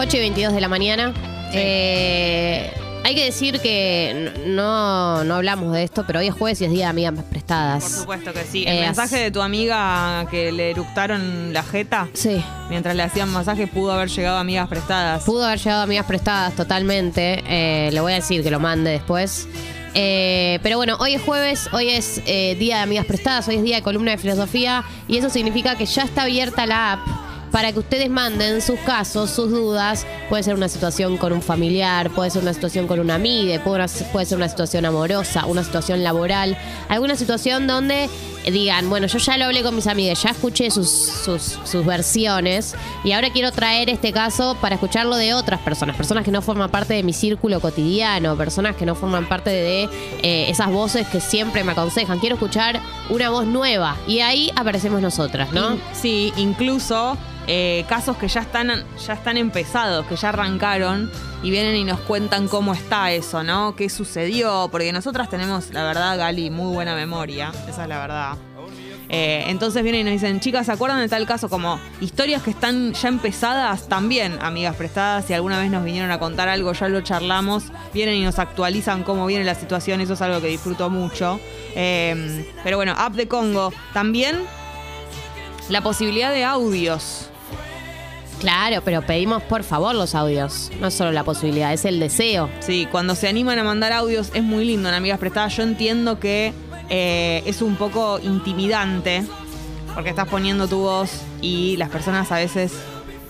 8 y 22 de la mañana. Eh, hay que decir que no, no hablamos de esto, pero hoy es jueves y es día de amigas prestadas. Por supuesto que sí. El Eh, mensaje de tu amiga que le eructaron la jeta Sí. mientras le hacían masaje pudo haber llegado a amigas prestadas. Pudo haber llegado a amigas prestadas totalmente. Eh, le voy a decir que lo mande después. Eh, pero bueno, hoy es jueves, hoy es día de amigas prestadas, hoy es día de columna de filosofía y eso significa que ya está abierta la app para que ustedes manden sus casos, sus dudas. Puede ser una situación con un familiar, puede ser una situación con una amiga, puede, puede ser una situación amorosa, una situación laboral, alguna situación donde digan, bueno, yo ya lo hablé con mis amigas, ya escuché sus, sus, sus versiones y ahora quiero traer este caso para escucharlo de otras personas, personas que no forman parte de mi círculo cotidiano, personas que no forman parte de eh, esas voces que siempre me aconsejan. Quiero escuchar una voz nueva y ahí aparecemos nosotras, ¿no? Sí, incluso eh, casos que ya están, ya están empezados, que ya arrancaron y vienen y nos cuentan cómo está eso, ¿no? ¿Qué sucedió? Porque nosotras tenemos, la verdad, Gali, muy buena memoria, esa es la verdad. Eh, entonces vienen y nos dicen, chicas, ¿se acuerdan de tal caso? Como historias que están ya empezadas también, amigas prestadas, si alguna vez nos vinieron a contar algo, ya lo charlamos, vienen y nos actualizan cómo viene la situación, eso es algo que disfruto mucho. Eh, pero bueno, App de Congo, también la posibilidad de audios. Claro, pero pedimos por favor los audios, no solo la posibilidad, es el deseo. Sí, cuando se animan a mandar audios es muy lindo en Amigas Prestadas. Yo entiendo que eh, es un poco intimidante porque estás poniendo tu voz y las personas a veces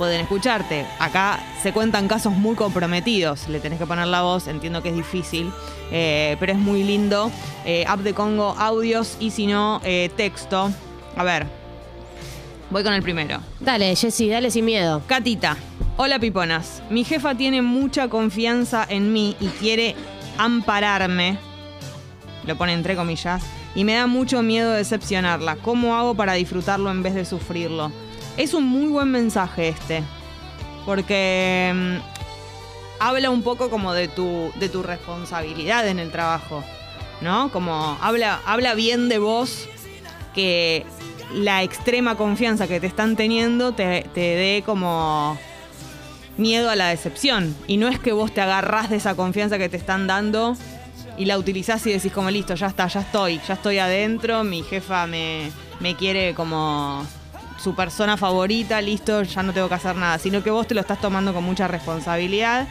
pueden escucharte. Acá se cuentan casos muy comprometidos, le tenés que poner la voz, entiendo que es difícil, eh, pero es muy lindo. Eh, app de Congo, audios y si no, eh, texto. A ver, voy con el primero. Dale, Jessy, dale sin miedo. Catita, hola piponas. Mi jefa tiene mucha confianza en mí y quiere ampararme. Lo pone entre comillas. Y me da mucho miedo decepcionarla. ¿Cómo hago para disfrutarlo en vez de sufrirlo? Es un muy buen mensaje este. Porque mm, habla un poco como de tu, de tu responsabilidad en el trabajo. ¿No? Como habla, habla bien de vos que la extrema confianza que te están teniendo te, te dé como miedo a la decepción. Y no es que vos te agarrás de esa confianza que te están dando y la utilizás y decís como listo, ya está, ya estoy, ya estoy adentro, mi jefa me, me quiere como su persona favorita, listo, ya no tengo que hacer nada, sino que vos te lo estás tomando con mucha responsabilidad.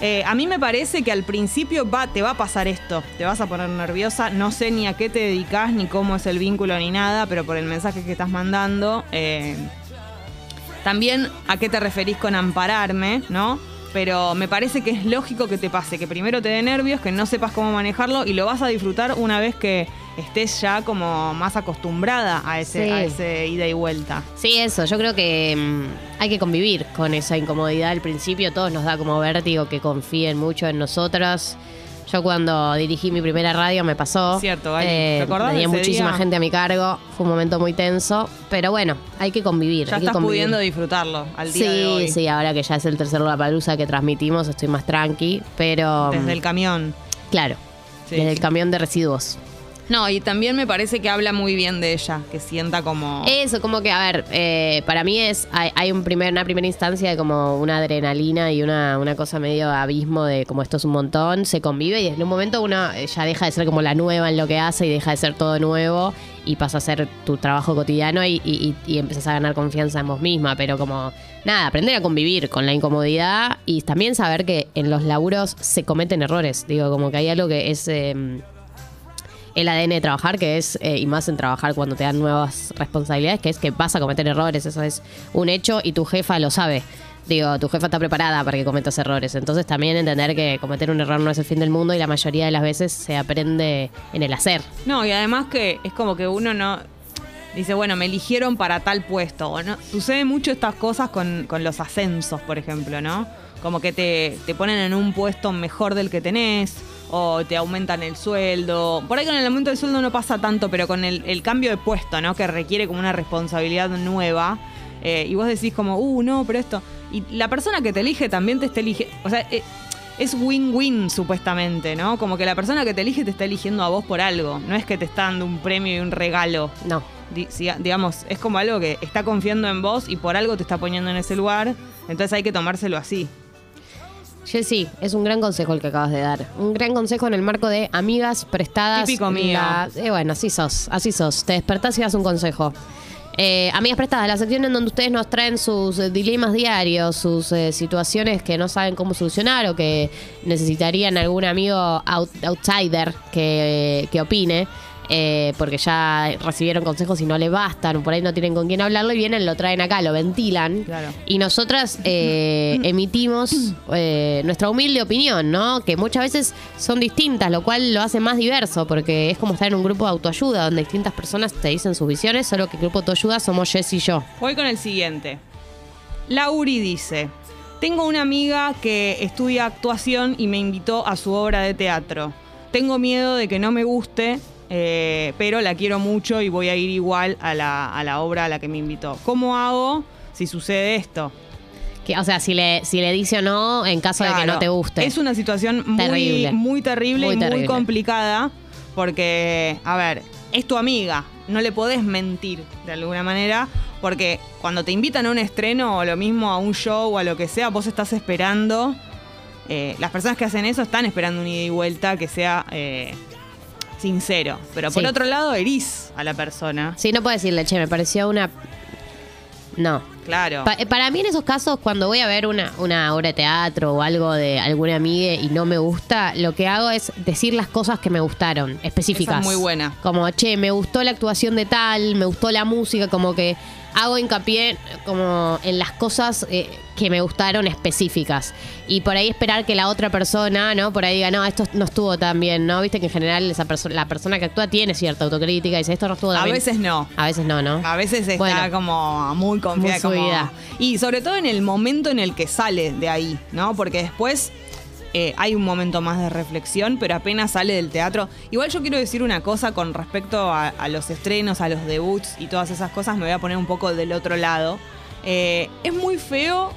Eh, a mí me parece que al principio va, te va a pasar esto, te vas a poner nerviosa, no sé ni a qué te dedicas, ni cómo es el vínculo, ni nada, pero por el mensaje que estás mandando, eh, también a qué te referís con ampararme, ¿no? Pero me parece que es lógico que te pase, que primero te dé nervios, que no sepas cómo manejarlo y lo vas a disfrutar una vez que estés ya como más acostumbrada a ese, Sí. a ese ida y vuelta. Sí, eso, yo creo que mm, hay que convivir con esa incomodidad al principio, todos nos da como vértigo que confíen mucho en nosotras. Yo cuando dirigí mi primera radio me pasó. Cierto, Gali. ¿Te acordás de Tenía ese muchísima día? gente a mi cargo, fue un momento muy tenso, pero bueno, hay que convivir. Ya hay que estás convivir. pudiendo disfrutarlo al día sí, de hoy. sí, ahora que ya es el tercer palusa que transmitimos, estoy más tranqui, pero Desde mm, el camión. claro, Sí, desde el camión de residuos. No, y también me parece que habla muy bien de ella, que sienta como... Eso, como que, a ver, eh, para mí es, hay, hay un primer, una primera instancia de como una adrenalina y una, una cosa medio abismo de como esto es un montón, se convive y en un momento uno eh, ya deja de ser como la nueva en lo que hace y deja de ser todo nuevo y pasa a ser tu trabajo cotidiano y, y, y, y empezás a ganar confianza en vos misma, pero como, nada, aprender a convivir con la incomodidad y también saber que en los laburos se cometen errores, digo, como que hay algo que es... eh, el ADN de trabajar, que es, eh, y más en trabajar cuando te dan nuevas responsabilidades, que es que vas a cometer errores, eso es un hecho y tu jefa lo sabe. Digo, tu jefa está preparada para que cometas errores. Entonces también entender que cometer un error no es el fin del mundo y la mayoría de las veces se aprende en el hacer. No, y además que es como que uno no... Dice, bueno, me eligieron para tal puesto. No, sucede mucho estas cosas con, con los ascensos, por ejemplo, ¿no? Como que te, te ponen en un puesto mejor del que tenés, o te aumentan el sueldo. Por ahí con el aumento del sueldo no pasa tanto, pero con el, el cambio de puesto, ¿no? Que requiere como una responsabilidad nueva. eh, y vos decís como, uh, no, pero esto. Y la persona que te elige también te está eligiendo. O sea, eh, es win-win supuestamente, ¿no? Como que la persona que te elige te está eligiendo a vos por algo. No es que te está dando un premio y un regalo. No. Digamos, es como algo que está confiando en vos y por algo te está poniendo en ese lugar. Entonces hay que tomárselo así. Jessy, es un gran consejo el que acabas de dar. Un gran consejo en el marco de amigas prestadas. Típico mío. La- eh, bueno, así sos, así sos. Te despertás y das un consejo. Eh, amigas prestadas, la sección en donde ustedes nos traen sus eh, dilemas diarios, sus eh, situaciones que no saben cómo solucionar o que necesitarían algún amigo out- outsider que, que opine. Eh, porque ya recibieron consejos y no le bastan, o por ahí no tienen con quién hablarlo, y vienen, lo traen acá, lo ventilan. Claro. Y nosotras eh, emitimos eh, nuestra humilde opinión, ¿no? Que muchas veces son distintas, lo cual lo hace más diverso, porque es como estar en un grupo de autoayuda, donde distintas personas te dicen sus visiones, solo que el grupo de autoayuda somos Jess y yo. Voy con el siguiente. Lauri dice, tengo una amiga que estudia actuación y me invitó a su obra de teatro. Tengo miedo de que no me guste, eh, pero la quiero mucho y voy a ir igual a la, a la obra a la que me invitó. ¿Cómo hago si sucede esto? O sea, si le, si le dice o no, en caso de que no te guste. Es una situación muy Terrible. muy terrible Muy y muy complicada porque, a ver, es tu amiga, no le podés mentir de alguna manera porque cuando te invitan a un estreno o lo mismo a un show o a lo que sea, vos estás esperando, eh, las personas que hacen eso están esperando un ida y vuelta que sea eh, sincero, pero por Sí. otro lado herís a la persona. Sí, no puedo decirle, che, me pareció una... No. Claro. Pa- eh, para mí en esos casos, cuando voy a ver una, una obra de teatro o algo de alguna amiga y no me gusta, lo que hago es decir las cosas que me gustaron, específicas. Esa es muy buena. Como, che, me gustó la actuación de tal, me gustó la música, como que hago hincapié como en las cosas eh, que me gustaron específicas. Y por ahí esperar que la otra persona, ¿no? Por ahí diga, no, esto no estuvo tan bien, ¿no? Viste que en general esa persona, la persona que actúa tiene cierta autocrítica y dice, esto no estuvo tan a bien. veces no. A veces no, ¿no? A veces está Bueno. como muy confiada. Muy como-. Y sobre todo en el momento en el que sale de ahí, ¿no? Porque después eh, hay un momento más de reflexión, pero apenas sale del teatro. Igual yo quiero decir una cosa con respecto a, los estrenos, a los debuts y todas esas cosas. Me voy a poner un poco del otro lado. Eh, es muy feo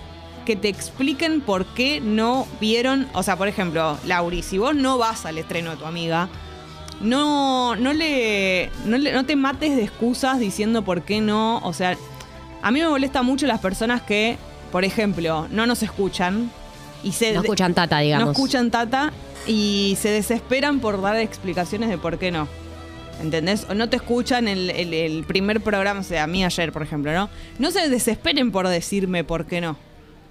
que te expliquen por qué no vieron. O sea, por ejemplo, Lauri, si vos no vas al estreno de tu amiga, no, no, le, no le- no te mates de excusas diciendo por qué no. O sea, a mí me molesta mucho las personas que, por ejemplo, no nos escuchan y se No escuchan tata, digamos. no escuchan tata y se desesperan por dar explicaciones de por qué no. ¿Entendés? O no te escuchan el, el- el primer programa, o sea, a mí ayer, por ejemplo, ¿no? No se desesperen por decirme por qué no.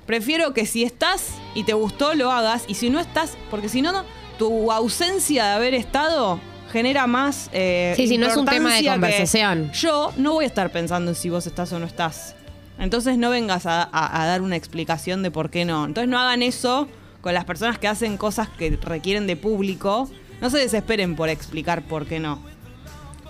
Prefiero que si estás y te gustó, lo hagas. Y si no estás, porque si no, no, tu ausencia de haber estado genera más. eh, Sí, sí, no es un tema de conversación. Yo no voy a estar pensando en si vos estás o no estás. Entonces no vengas a, a- a dar una explicación de por qué no. Entonces no hagan eso con las personas que hacen cosas que requieren de público. No se desesperen por explicar por qué no.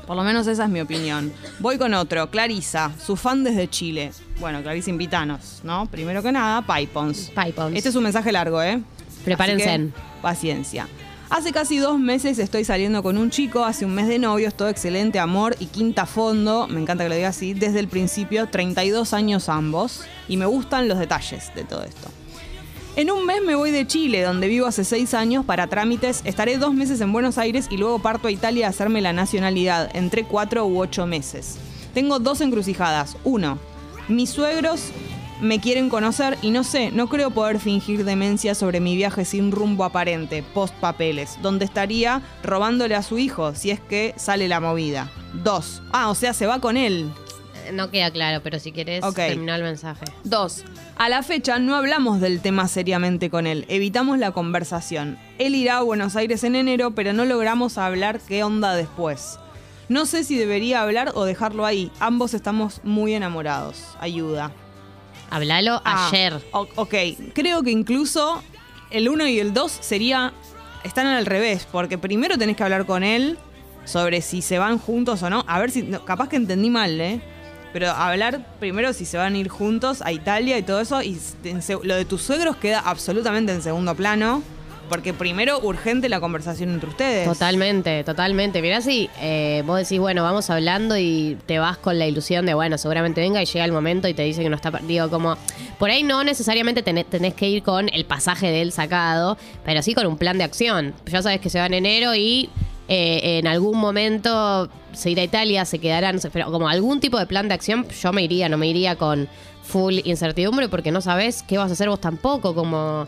Por lo menos esa es mi opinión. Voy con otro, Clarisa, su fan desde Chile. Bueno, Clarisa, invítanos, ¿no? Primero que nada, Pipons. Pipons. Este es un mensaje largo, ¿eh? Prepárense. Así que, paciencia. Hace casi dos meses estoy saliendo con un chico, hace un mes de novios, todo excelente, amor y quinta fondo, me encanta que lo diga así, desde el principio, 32 años ambos, y me gustan los detalles de todo esto. En un mes me voy de Chile, donde vivo hace seis años, para trámites. Estaré dos meses en Buenos Aires y luego parto a Italia a hacerme la nacionalidad, entre cuatro u ocho meses. Tengo dos encrucijadas. Uno, mis suegros me quieren conocer y no sé, no creo poder fingir demencia sobre mi viaje sin rumbo aparente, post papeles, donde estaría robándole a su hijo si es que sale la movida. Dos, ah, o sea, se va con él. No queda claro, pero si querés Ok. terminar el mensaje. Dos, a la fecha no hablamos del tema seriamente con él, evitamos la conversación. Él irá a Buenos Aires en enero, pero no logramos hablar qué onda después. No sé si debería hablar o dejarlo ahí, ambos estamos muy enamorados. Ayuda. Hablalo Ah, ayer. ok, creo que incluso el 1 y el 2 sería. están al revés, porque primero tenés que hablar con él sobre si se van juntos o no. A ver si. no, capaz que entendí mal, ¿eh? Pero hablar primero si se van a ir juntos a Italia y todo eso. Y lo de tus suegros queda absolutamente en segundo plano. Porque primero urgente la conversación entre ustedes. Totalmente, totalmente. Mirá si eh, vos decís, bueno, vamos hablando y te vas con la ilusión de, bueno, seguramente venga y llega el momento y te dice que no está perdido. Como, por ahí no necesariamente tenés, tenés que ir con el pasaje de él sacado, pero sí con un plan de acción. Ya sabes que se va en enero y eh, en algún momento se irá a Italia, se quedarán, pero como algún tipo de plan de acción, yo me iría, no me iría con full incertidumbre porque no sabes qué vas a hacer vos tampoco, como...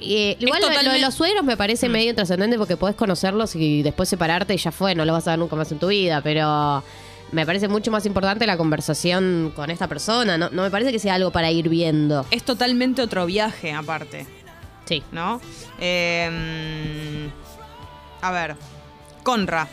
eh, igual lo- lo, de los suegros me parece Mm. medio intrascendente porque podés conocerlos y después separarte y ya fue, no lo vas a ver nunca más en tu vida, pero me parece mucho más importante la conversación con esta persona, no, no me parece que sea algo para ir viendo. Es totalmente otro viaje, aparte. Sí. ¿no? Eh, a ver, Conra.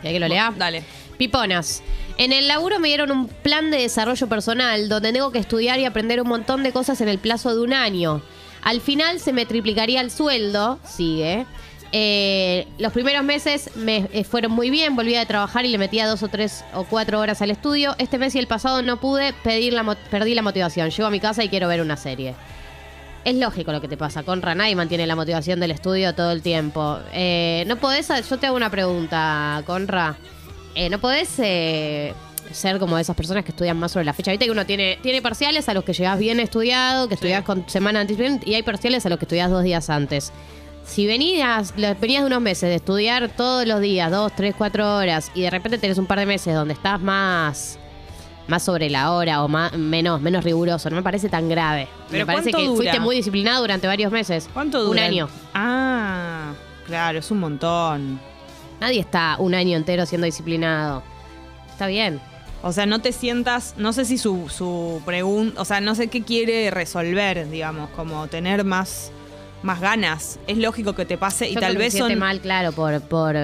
¿Querés que lo lea? Dale. Piponas. En el laburo me dieron un plan de desarrollo personal donde tengo que estudiar y aprender un montón de cosas en el plazo de un año. Al final se me triplicaría el sueldo, sigue. Eh, los primeros meses me eh, fueron muy bien, volví a trabajar y le metía dos o tres o cuatro horas al estudio. Este mes y el pasado no pude, pedir la perdí la motivación. Llego a mi casa y quiero ver una serie. Es lógico lo que te pasa. Con Ranay mantiene la motivación del estudio todo el tiempo. Eh, no podés, yo te hago una pregunta, Conra. Eh, no podés ser como esas personas que estudian más sobre la fecha. Viste que uno tiene, tiene parciales a los que llegás bien estudiado, que estudiás con semana de anticipación, y hay parciales a los que estudiás dos días antes. Si venías, venías de unos meses de estudiar todos los días, dos, tres, cuatro horas, y de repente tenés un par de meses donde estás más más sobre la hora o más, menos, menos riguroso. No me parece tan grave. Pero me parece ¿cuánto que dura? fuiste muy disciplinado durante varios meses. ¿Cuánto dura? Un año. Ah, claro, es un montón. Nadie está un año entero siendo disciplinado. Está bien. O sea, no te sientas, no sé si su, su pregunta, o sea, no sé qué quiere resolver, digamos, como tener más, más ganas. Es lógico que te pase y tal que vez siente son... mal, claro, por, por,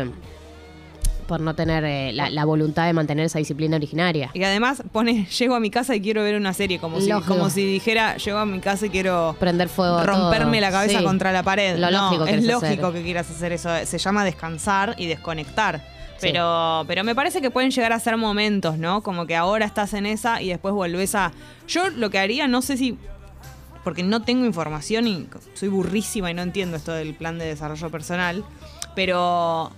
por no tener eh, la, la voluntad de mantener esa disciplina originaria. Y además pone, llego a mi casa y quiero ver una serie, como, si, Lógico. como si dijera, llego a mi casa y quiero Prender fuego. romperme todo. la cabeza Sí. contra la pared. Lo no, lógico es lógico hacer. que quieras hacer eso. Se llama descansar y desconectar. Pero, pero me parece que pueden llegar a ser momentos, ¿no? Como que ahora estás en esa y después volvés a. Yo lo que haría, no sé si. Porque no tengo información y soy burrísima y no entiendo esto del plan de desarrollo personal. Pero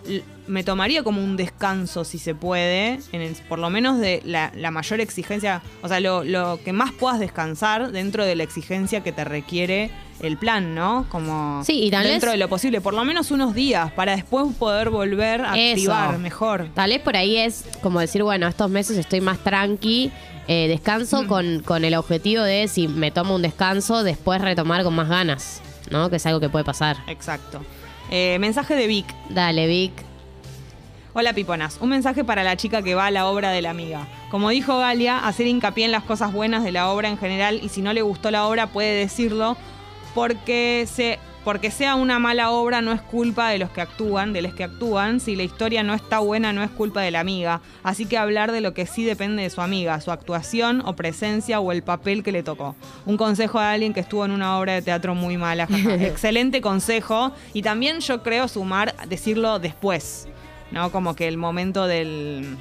me tomaría como un descanso, si se puede, en el- por lo menos de la, la mayor exigencia, o sea, lo, lo que más puedas descansar dentro de la exigencia que te requiere el plan, ¿no? Como Sí, y tal vez- dentro de lo posible, por lo menos unos días, para después poder volver a Eso. activar mejor. Tal vez por ahí es como decir, bueno, estos meses estoy más tranqui, eh, descanso Mm. con, con el objetivo de si me tomo un descanso, después retomar con más ganas, ¿no? Que es algo que puede pasar. Exacto. Eh, mensaje de Vic. Dale, Vic. Hola Piponas, un mensaje para la chica que va a la obra de la amiga. Como dijo Galia, hacer hincapié en las cosas buenas de la obra en general y si no le gustó la obra puede decirlo porque, se, porque sea una mala obra no es culpa de los que actúan, de los que actúan. Si la historia no está buena no es culpa de la amiga. Así que hablar de lo que sí depende de su amiga, su actuación o presencia o el papel que le tocó. Un consejo de alguien que estuvo en una obra de teatro muy mala. Excelente consejo. Y también yo creo sumar, decirlo después. ¿no? Como que el momento del...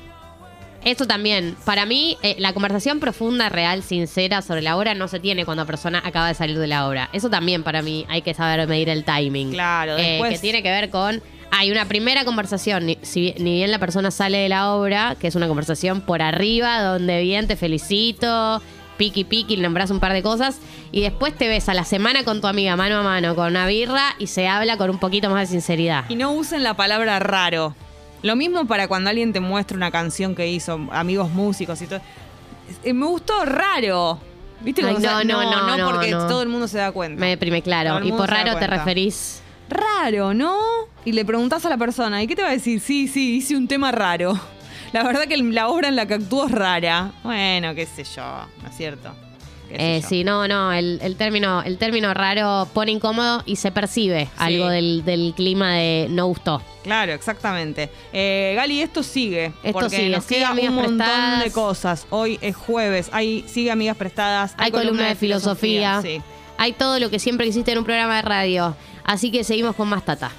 Eso también, para mí, eh, la conversación profunda, real, sincera sobre la obra no se tiene cuando la persona acaba de salir de la obra. Eso también para mí hay que saber medir el timing. Claro, Eh, después- que tiene que ver con. Hay una primera conversación, ni, si, ni bien la persona sale de la obra, que es una conversación por arriba, donde bien te felicito, piqui piqui, nombras un par de cosas, y después te ves a la semana con tu amiga mano a mano con una birra y se habla con un poquito más de sinceridad. Y no usen la palabra raro. Lo mismo para cuando alguien te muestra una canción que hizo, amigos músicos y todo. Eh, me gustó raro. ¿Viste? Ay, O sea, no, no, no, no, porque no. todo el mundo se da cuenta. Me deprime, claro. Y por raro te referís. Raro, ¿no? Y le preguntás a la persona, ¿y qué te va a decir? Sí, sí, hice un tema raro. La verdad que la obra en la que actúo es rara. Bueno, qué sé yo, ¿no es cierto? ¿Qué sé Eh, sí, no, no, el, el término, el término raro pone incómodo y se percibe algo del, del clima de no gustó. Claro, exactamente. Eh, Gali, esto sigue. Esto porque sigue, nos sigue queda un montón Prestadas. de cosas. Hoy es jueves. Hay, sigue Amigas Prestadas. Hay columna de filosofía, Sí. hay todo lo que siempre existe en un programa de radio. Así que seguimos con más tata.